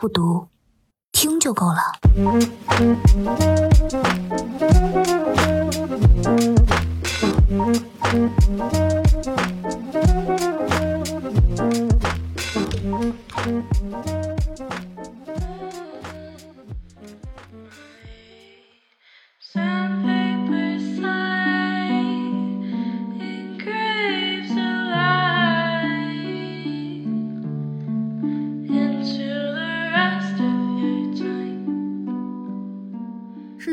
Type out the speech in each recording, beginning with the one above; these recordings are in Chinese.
不读，听就够了。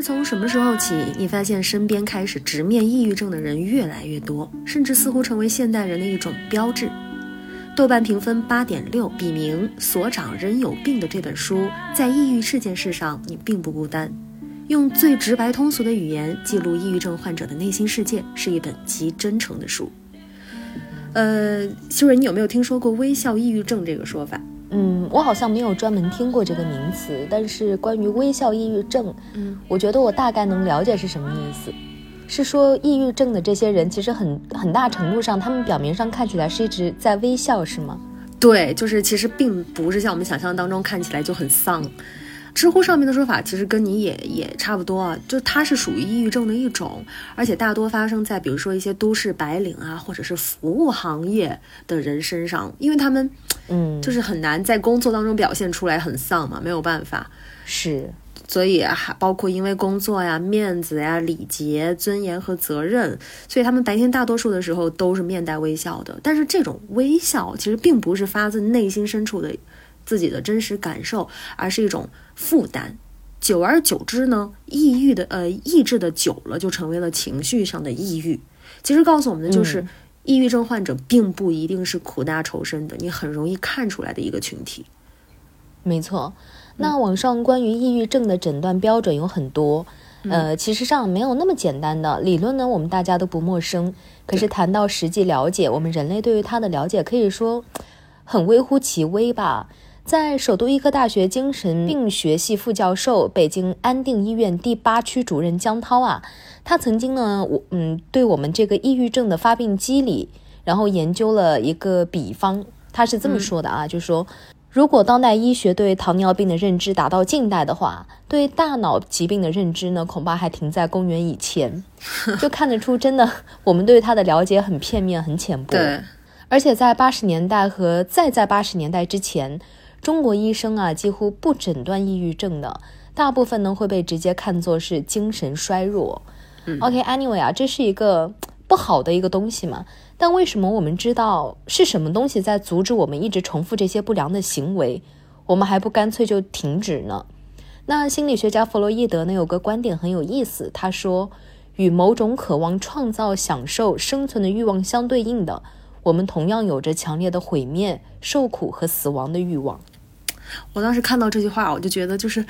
从什么时候起，你发现身边开始直面抑郁症的人越来越多，甚至似乎成为现代人的一种标志？豆瓣评分八点六，笔名《所长人有病》的这本书，在抑郁这件事上，你并不孤单。用最直白通俗的语言记录抑郁症患者的内心世界，是一本极真诚的书。呃，修蕊，你有没有听说过微笑抑郁症这个说法？嗯，我好像没有专门听过这个名词，但是关于微笑抑郁症，嗯，我觉得我大概能了解是什么意思。是说抑郁症的这些人，其实很很大程度上，他们表面上看起来是一直在微笑，是吗？对，就是其实并不是像我们想象当中看起来就很丧。知乎上面的说法其实跟你也也差不多啊，就它是属于抑郁症的一种，而且大多发生在比如说一些都市白领啊，或者是服务行业的人身上，因为他们，嗯，就是很难在工作当中表现出来很丧嘛，没有办法，是，所以还包括因为工作呀、面子呀、礼节、尊严和责任，所以他们白天大多数的时候都是面带微笑的，但是这种微笑其实并不是发自内心深处的。自己的真实感受，而是一种负担。久而久之呢，抑郁的呃，抑制的久了，就成为了情绪上的抑郁。其实告诉我们的就是，抑郁症患者并不一定是苦大仇深的，你很容易看出来的一个群体。没错，那网上关于抑郁症的诊断标准有很多，呃，其实上没有那么简单的理论呢，我们大家都不陌生。可是谈到实际了解，我们人类对于它的了解可以说很微乎其微吧。在首都医科大学精神病学系副教授、北京安定医院第八区主任江涛啊，他曾经呢，我嗯，对我们这个抑郁症的发病机理，然后研究了一个比方。他是这么说的啊，就说，如果当代医学对糖尿病的认知达到近代的话，对大脑疾病的认知呢，恐怕还停在公元以前。就看得出，真的，我们对他的了解很片面、很浅薄。对，而且在八十年代和再在八十年代之前。中国医生啊，几乎不诊断抑郁症的，大部分呢会被直接看作是精神衰弱。OK，Anyway 啊，这是一个不好的一个东西嘛。但为什么我们知道是什么东西在阻止我们一直重复这些不良的行为，我们还不干脆就停止呢？那心理学家弗洛伊德呢有个观点很有意思，他说，与某种渴望创造、享受、生存的欲望相对应的。我们同样有着强烈的毁灭、受苦和死亡的欲望。我当时看到这句话，我就觉得就是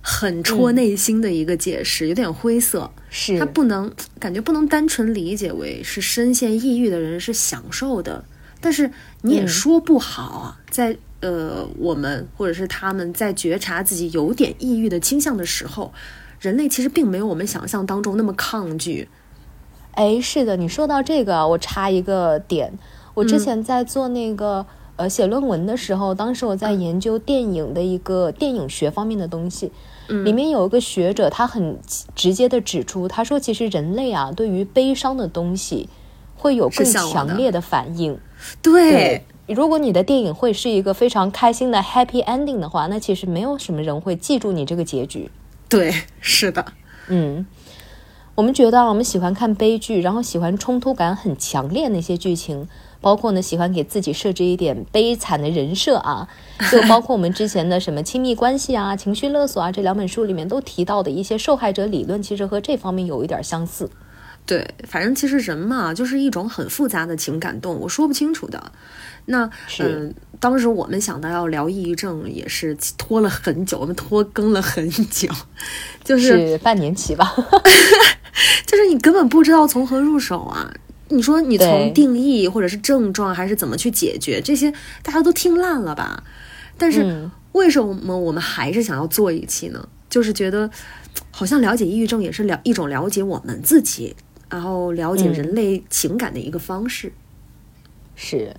很戳内心的一个解释，有点灰色。是他不能感觉不能单纯理解为是深陷抑郁的人是享受的，但是你也说不好啊。在呃，我们或者是他们在觉察自己有点抑郁的倾向的时候，人类其实并没有我们想象当中那么抗拒。哎，是的，你说到这个，我插一个点。我之前在做那个呃写论文的时候，当时我在研究电影的一个电影学方面的东西，里面有一个学者，他很直接的指出，他说其实人类啊，对于悲伤的东西会有更强烈的反应。对，如果你的电影会是一个非常开心的 happy ending 的话，那其实没有什么人会记住你这个结局。对，是的，嗯。我们觉得我们喜欢看悲剧，然后喜欢冲突感很强烈那些剧情，包括呢喜欢给自己设置一点悲惨的人设啊，就包括我们之前的什么亲密关系啊、情绪勒索啊这两本书里面都提到的一些受害者理论，其实和这方面有一点相似。对，反正其实人嘛，就是一种很复杂的情感动物，说不清楚的。那嗯，当时我们想到要聊抑郁症，也是拖了很久，我们拖更了很久，就是半年期吧。就是你根本不知道从何入手啊！你说你从定义或者是症状，还是怎么去解决这些，大家都听烂了吧？但是为什么我们还是想要做一期呢？就是觉得好像了解抑郁症也是了一种了解我们自己，然后了解人类情感的一个方式。是。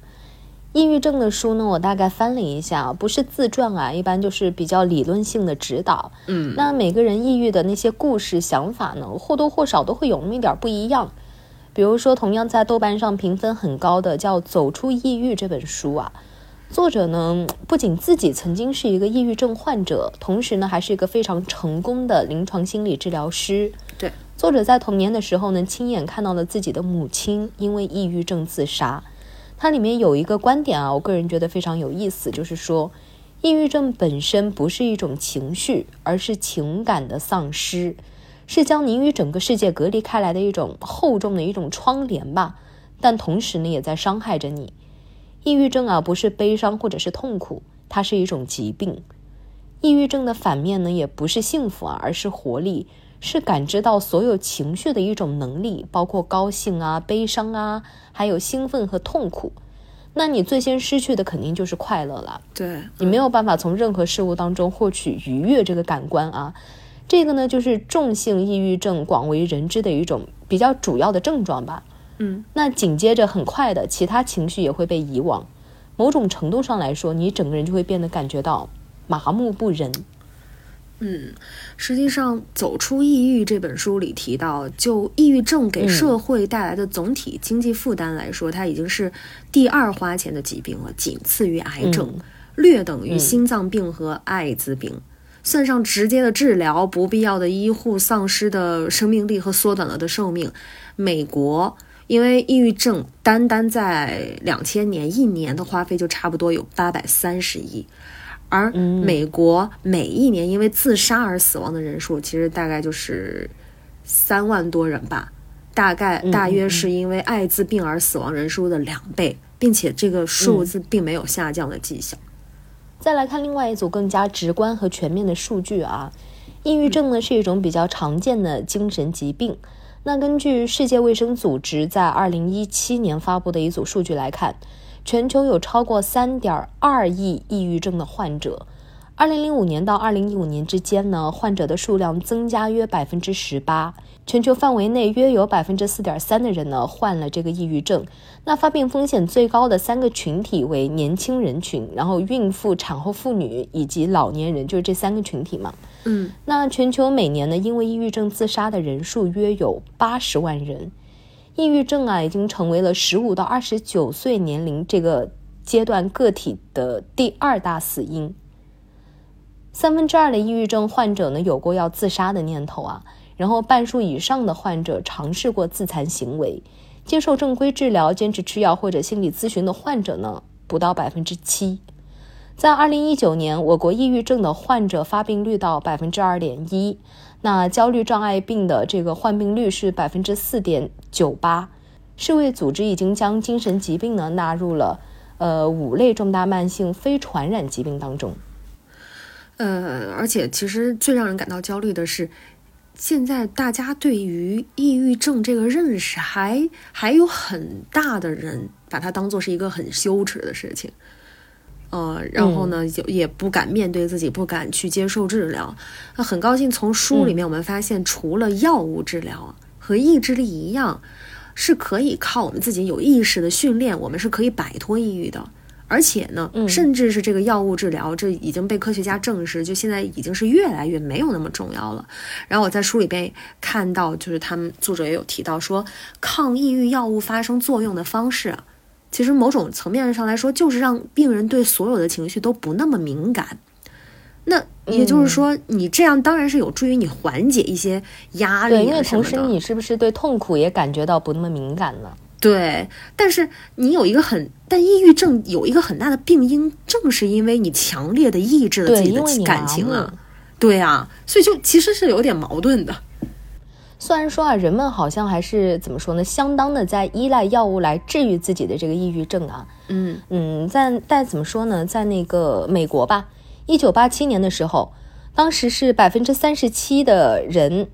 抑郁症的书呢，我大概翻了一下，不是自传啊，一般就是比较理论性的指导。嗯，那每个人抑郁的那些故事、想法呢，或多或少都会有那么一点不一样。比如说，同样在豆瓣上评分很高的叫《走出抑郁》这本书啊，作者呢不仅自己曾经是一个抑郁症患者，同时呢还是一个非常成功的临床心理治疗师。对，作者在童年的时候呢，亲眼看到了自己的母亲因为抑郁症自杀。它里面有一个观点啊，我个人觉得非常有意思，就是说，抑郁症本身不是一种情绪，而是情感的丧失，是将你与整个世界隔离开来的一种厚重的一种窗帘吧。但同时呢，也在伤害着你。抑郁症啊，不是悲伤或者是痛苦，它是一种疾病。抑郁症的反面呢，也不是幸福啊，而是活力。是感知到所有情绪的一种能力，包括高兴啊、悲伤啊，还有兴奋和痛苦。那你最先失去的肯定就是快乐了。对你没有办法从任何事物当中获取愉悦这个感官啊。这个呢，就是重性抑郁症广为人知的一种比较主要的症状吧。嗯，那紧接着很快的，其他情绪也会被遗忘。某种程度上来说，你整个人就会变得感觉到麻木不仁。嗯，实际上，《走出抑郁》这本书里提到，就抑郁症给社会带来的总体经济负担来说，它已经是第二花钱的疾病了，仅次于癌症，略等于心脏病和艾滋病。算上直接的治疗、不必要的医护丧失的生命力和缩短了的寿命，美国因为抑郁症，单单在两千年一年的花费就差不多有八百三十亿。而美国每一年因为自杀而死亡的人数，其实大概就是三万多人吧，大概大约是因为艾滋病而死亡人数的两倍，并且这个数字并没有下降的迹象。再来看另外一组更加直观和全面的数据啊，抑郁症呢是一种比较常见的精神疾病。那根据世界卫生组织在二零一七年发布的一组数据来看。全球有超过三点二亿抑郁症的患者。二零零五年到二零一五年之间呢，患者的数量增加约百分之十八。全球范围内约有百分之四点三的人呢患了这个抑郁症。那发病风险最高的三个群体为年轻人群，然后孕妇、产后妇女以及老年人，就是这三个群体嘛。嗯，那全球每年呢，因为抑郁症自杀的人数约有八十万人。抑郁症啊，已经成为了十五到二十九岁年龄这个阶段个体的第二大死因。三分之二的抑郁症患者呢，有过要自杀的念头啊，然后半数以上的患者尝试过自残行为。接受正规治疗、坚持吃药或者心理咨询的患者呢，不到百分之七。在二零一九年，我国抑郁症的患者发病率到百分之二点一。那焦虑障碍病的这个患病率是百分之四点九八，世卫组织已经将精神疾病呢纳入了呃五类重大慢性非传染疾病当中。呃，而且其实最让人感到焦虑的是，现在大家对于抑郁症这个认识还还有很大的人把它当做是一个很羞耻的事情。呃，然后呢，就也不敢面对自己，不敢去接受治疗。那很高兴从书里面我们发现，除了药物治疗和意志力一样，是可以靠我们自己有意识的训练，我们是可以摆脱抑郁的。而且呢，甚至是这个药物治疗，这已经被科学家证实，就现在已经是越来越没有那么重要了。然后我在书里边看到，就是他们作者也有提到说，抗抑郁药物发生作用的方式。其实某种层面上来说，就是让病人对所有的情绪都不那么敏感。那也就是说，你这样当然是有助于你缓解一些压力。对，因为同时你是不是对痛苦也感觉到不那么敏感了？对，但是你有一个很，但抑郁症有一个很大的病因，正是因为你强烈的抑制了自己的感情啊。对啊，所以就其实是有点矛盾的。虽然说啊，人们好像还是怎么说呢，相当的在依赖药物来治愈自己的这个抑郁症啊。嗯嗯，在但怎么说呢，在那个美国吧，一九八七年的时候，当时是百分之三十七的人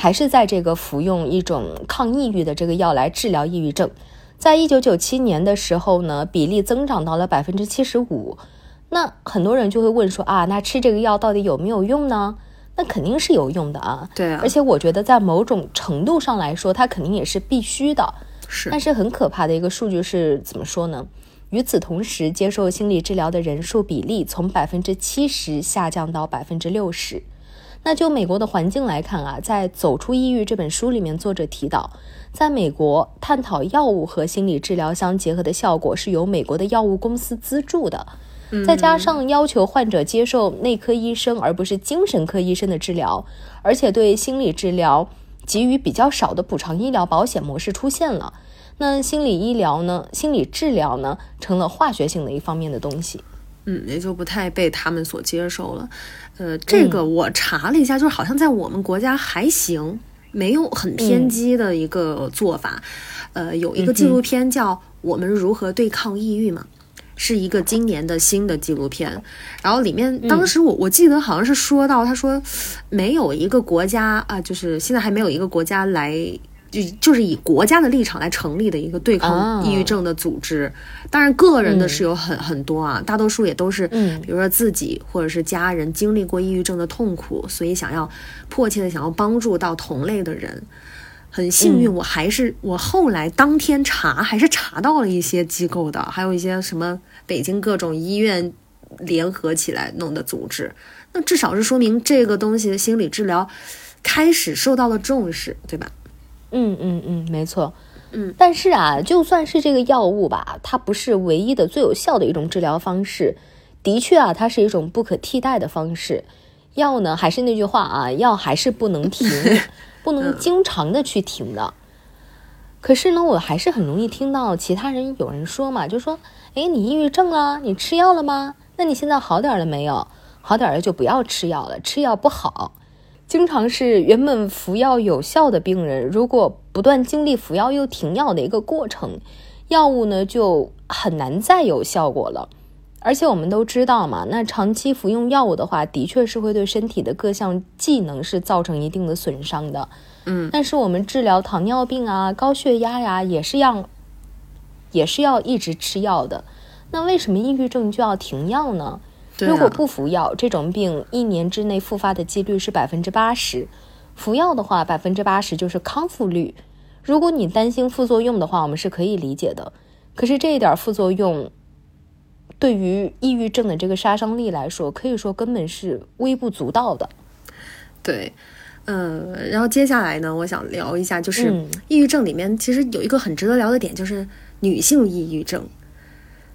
还是在这个服用一种抗抑郁的这个药来治疗抑郁症。在一九九七年的时候呢，比例增长到了百分之七十五。那很多人就会问说啊，那吃这个药到底有没有用呢？那肯定是有用的啊，对啊，而且我觉得在某种程度上来说，它肯定也是必须的。是，但是很可怕的一个数据是怎么说呢？与此同时，接受心理治疗的人数比例从百分之七十下降到百分之六十。那就美国的环境来看啊，在《走出抑郁》这本书里面，作者提到，在美国探讨药物和心理治疗相结合的效果是由美国的药物公司资助的，再加上要求患者接受内科医生而不是精神科医生的治疗，而且对心理治疗给予比较少的补偿医疗保险模式出现了。那心理医疗呢？心理治疗呢，成了化学性的一方面的东西，嗯，也就不太被他们所接受了。呃，这个我查了一下，就是好像在我们国家还行，没有很偏激的一个做法。呃，有一个纪录片叫《我们如何对抗抑郁》嘛，是一个今年的新的纪录片。然后里面当时我我记得好像是说到，他说没有一个国家啊，就是现在还没有一个国家来。就就是以国家的立场来成立的一个对抗抑郁症的组织，当然个人的是有很很多啊，大多数也都是，比如说自己或者是家人经历过抑郁症的痛苦，所以想要迫切的想要帮助到同类的人。很幸运，我还是我后来当天查还是查到了一些机构的，还有一些什么北京各种医院联合起来弄的组织，那至少是说明这个东西的心理治疗开始受到了重视，对吧？嗯嗯嗯，没错，嗯，但是啊，就算是这个药物吧，它不是唯一的、最有效的一种治疗方式。的确啊，它是一种不可替代的方式。药呢，还是那句话啊，药还是不能停，不能经常的去停的。可是呢，我还是很容易听到其他人有人说嘛，就说：“哎，你抑郁症了，你吃药了吗？那你现在好点了没有？好点了就不要吃药了，吃药不好。”经常是原本服药有效的病人，如果不断经历服药又停药的一个过程，药物呢就很难再有效果了。而且我们都知道嘛，那长期服用药物的话，的确是会对身体的各项技能是造成一定的损伤的。嗯，但是我们治疗糖尿病啊、高血压呀，也是要也是要一直吃药的。那为什么抑郁症就要停药呢？如果不服药，这种病一年之内复发的几率是百分之八十；服药的话，百分之八十就是康复率。如果你担心副作用的话，我们是可以理解的。可是这一点副作用，对于抑郁症的这个杀伤力来说，可以说根本是微不足道的。对，嗯，然后接下来呢，我想聊一下，就是抑郁症里面其实有一个很值得聊的点，就是女性抑郁症。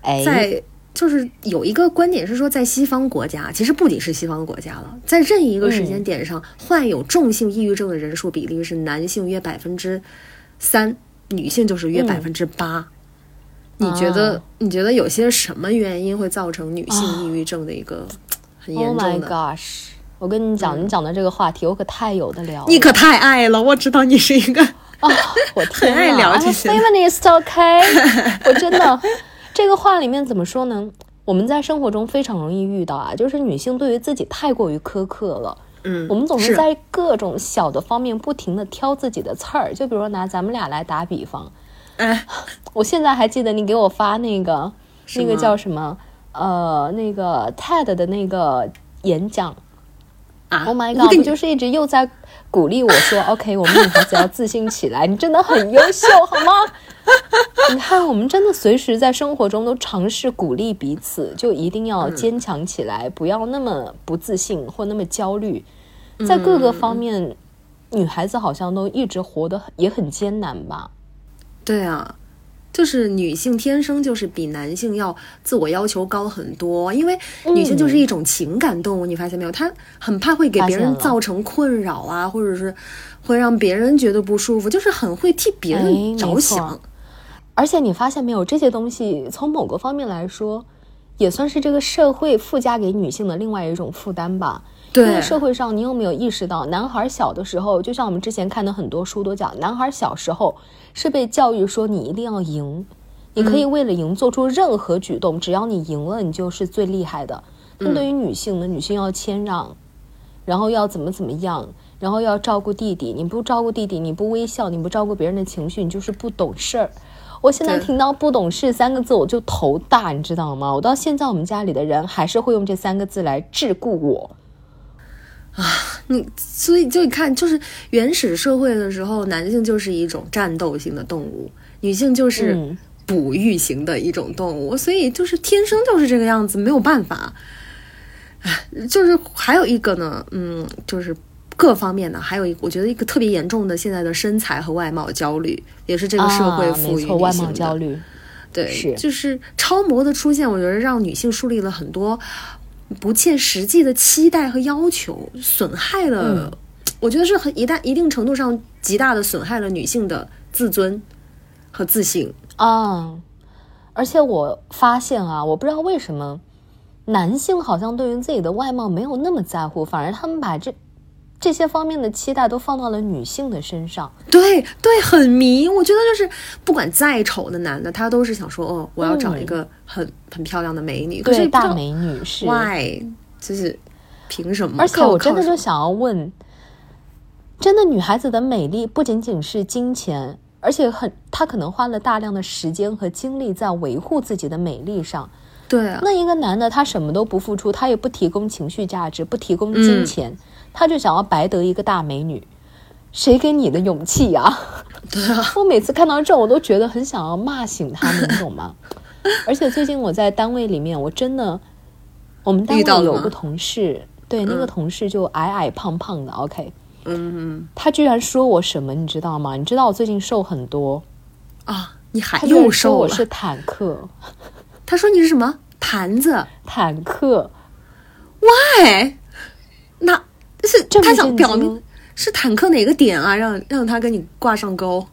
哎，在。就是有一个观点是说，在西方国家，其实不仅是西方国家了，在任意一个时间点上，患有重性抑郁症的人数比例是男性约百分之三，女性就是约百分之八。你觉得？你觉得有些什么原因会造成女性抑郁症的一个很严重的？Oh my gosh！我跟你讲，你讲的这个话题，我可太有的聊。你可太爱了，我知道你是一个啊，我很爱聊这些。Feminist，OK？我真的。这个话里面怎么说呢？我们在生活中非常容易遇到啊，就是女性对于自己太过于苛刻了。嗯，我们总是在各种小的方面不停的挑自己的刺儿。就比如说拿咱们俩来打比方，哎，我现在还记得你给我发那个那个叫什么呃那个 TED 的那个演讲啊，Oh my God，不就是一直又在鼓励我说 OK，我们女孩子要自信起来，你真的很优秀，好吗？你看，我们真的随时在生活中都尝试鼓励彼此，就一定要坚强起来，不要那么不自信或那么焦虑。在各个方面，女孩子好像都一直活得也很艰难吧？对啊，就是女性天生就是比男性要自我要求高很多，因为女性就是一种情感动物，你发现没有？她很怕会给别人造成困扰啊，或者是会让别人觉得不舒服，就是很会替别人着想。而且你发现没有，这些东西从某个方面来说，也算是这个社会附加给女性的另外一种负担吧。对，因为社会上，你有没有意识到，男孩小的时候，就像我们之前看的很多书都讲，男孩小时候是被教育说你一定要赢，你可以为了赢做出任何举动，只要你赢了，你就是最厉害的。那对于女性呢，女性要谦让，然后要怎么怎么样，然后要照顾弟弟，你不照顾弟弟，你不微笑，你不照顾别人的情绪，你就是不懂事儿。我现在听到“不懂事”三个字，我就头大，你知道吗？我到现在，我们家里的人还是会用这三个字来桎梏我。啊，你所以就你看，就是原始社会的时候，男性就是一种战斗性的动物，女性就是嗯哺育型的一种动物，所以就是天生就是这个样子，没有办法。唉，就是还有一个呢，嗯，就是各方面的，还有一个我觉得一个特别严重的现在的身材和外貌焦虑，也是这个社会啊、赋予女性的。焦虑。对，是就是超模的出现，我觉得让女性树立了很多不切实际的期待和要求，损害了，嗯我觉得是很一旦一定程度上极大的损害了女性的自尊和自信。啊，而且我发现啊，我不知道为什么男性好像对于自己的外貌没有那么在乎，反而他们把这这些方面的期待都放到了女性的身上。对对，很迷。我觉得就是不管再丑的男的，他都是想说，哦，我要找一个很、很漂亮的美女。可是大美女是。why，就是凭什么？而且我真的就想要问，真的女孩子的美丽不仅仅是金钱，而且很她可能花了大量的时间和精力在维护自己的美丽上。对啊，那一个男的他什么都不付出，他也不提供情绪价值，不提供金钱，他就想要白得一个大美女，谁给你的勇气呀、对啊，我每次看到这，我都觉得很想要骂醒他们，你懂吗？而且最近我在单位里面，我真的，我们单位有个同事，对，那个同事就矮矮胖胖的，OK，嗯他居然说我什么，你知道吗？你知道我最近瘦很多，啊，你还他又瘦了。说我是坦克，他说你是什么坛子？坦克，？Why？，那是他想表明。是坦克哪个点啊？让让他跟你挂上钩？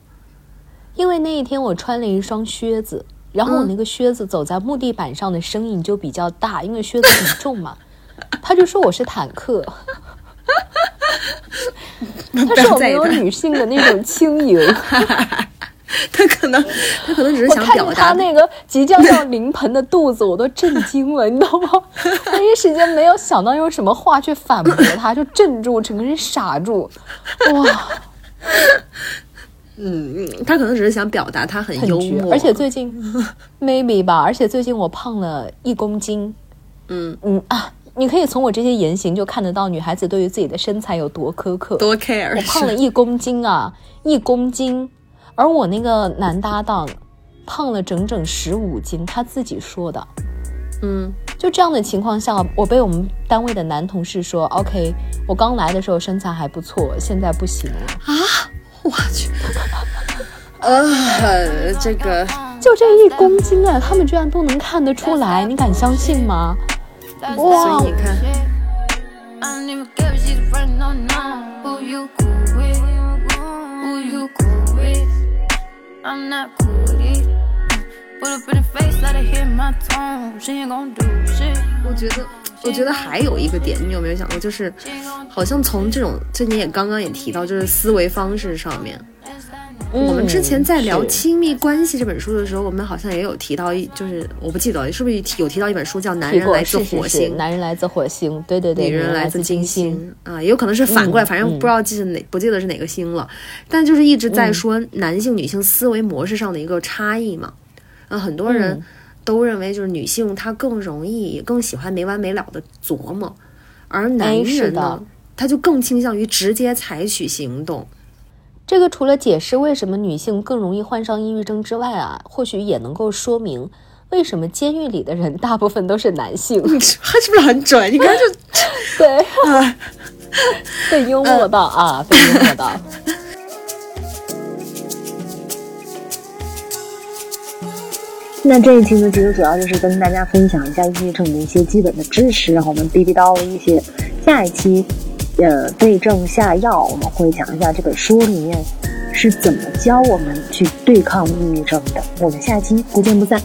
因为那一天我穿了一双靴子，然后我嗯那个靴子走在木地板上的声音就比较大，因为靴子很 重嘛。他就说我是坦克，他说我没有女性的那种轻盈。他可能他可能只是想表达他那个即将要 临盆的肚子，我都震惊了，你知道吗？我一时间没有想到用什么话去反驳他，就镇住，整个人傻住。哇，嗯，嗯他可能只是想表达他很幽很绝！默，而且最近 maybe 吧，而且最近我胖了一公斤。嗯嗯啊，你可以从我这些言行就看得到女孩子对于自己的身材有多苛刻。多 care 我胖了一公斤啊，一公斤，而我那个男搭档胖了整整十五斤，他自己说的。嗯就这样的情况下，我被我们单位的男同事说：“OK，我刚来的时候身材还不错，现在不行了。啊，我去，呃，这个”就这一公斤啊，他们居然都能看得出来，你敢相信吗？所哇以你看，I'm not cool with it. Put up in the face, let her hear my tone. She ain't gon' do shit. 我觉得，我觉得还有一个点，你有没有想过，就是好像从这种，这你也刚刚也提到，就是思维方式上面，我们之前在聊《亲密关系》这本书的时候，我们好像也有提到一，就是我不记得是不是有提到一本书叫《男人来自是是是火星》，男人来自火星，对对对，女人来自金星啊，也有可能是反过来，嗯反正嗯。不知道记得哪，不记得是哪个星了。但就是一直在说男性、女性思维模式上的一个差异嘛。啊，很多人嗯。都认为就是女性她更容易，也更喜欢没完没了的琢磨，而男人呢，他就更倾向于直接采取行动。这个除了解释为什么女性更容易患上抑郁症之外啊，或许也能够说明为什么监狱里的人大部分都是男性。他是不是很准？你看就 对，啊，被幽默到啊，被幽默到。那这一期呢，其实主要就是跟大家分享一下抑郁症的一些基本的知识，然后我们逼逼叨了一些。下一期，呃，对症下药，我们会讲一下这本书里面是怎么教我们去对抗抑郁症的。我们下期不见不散。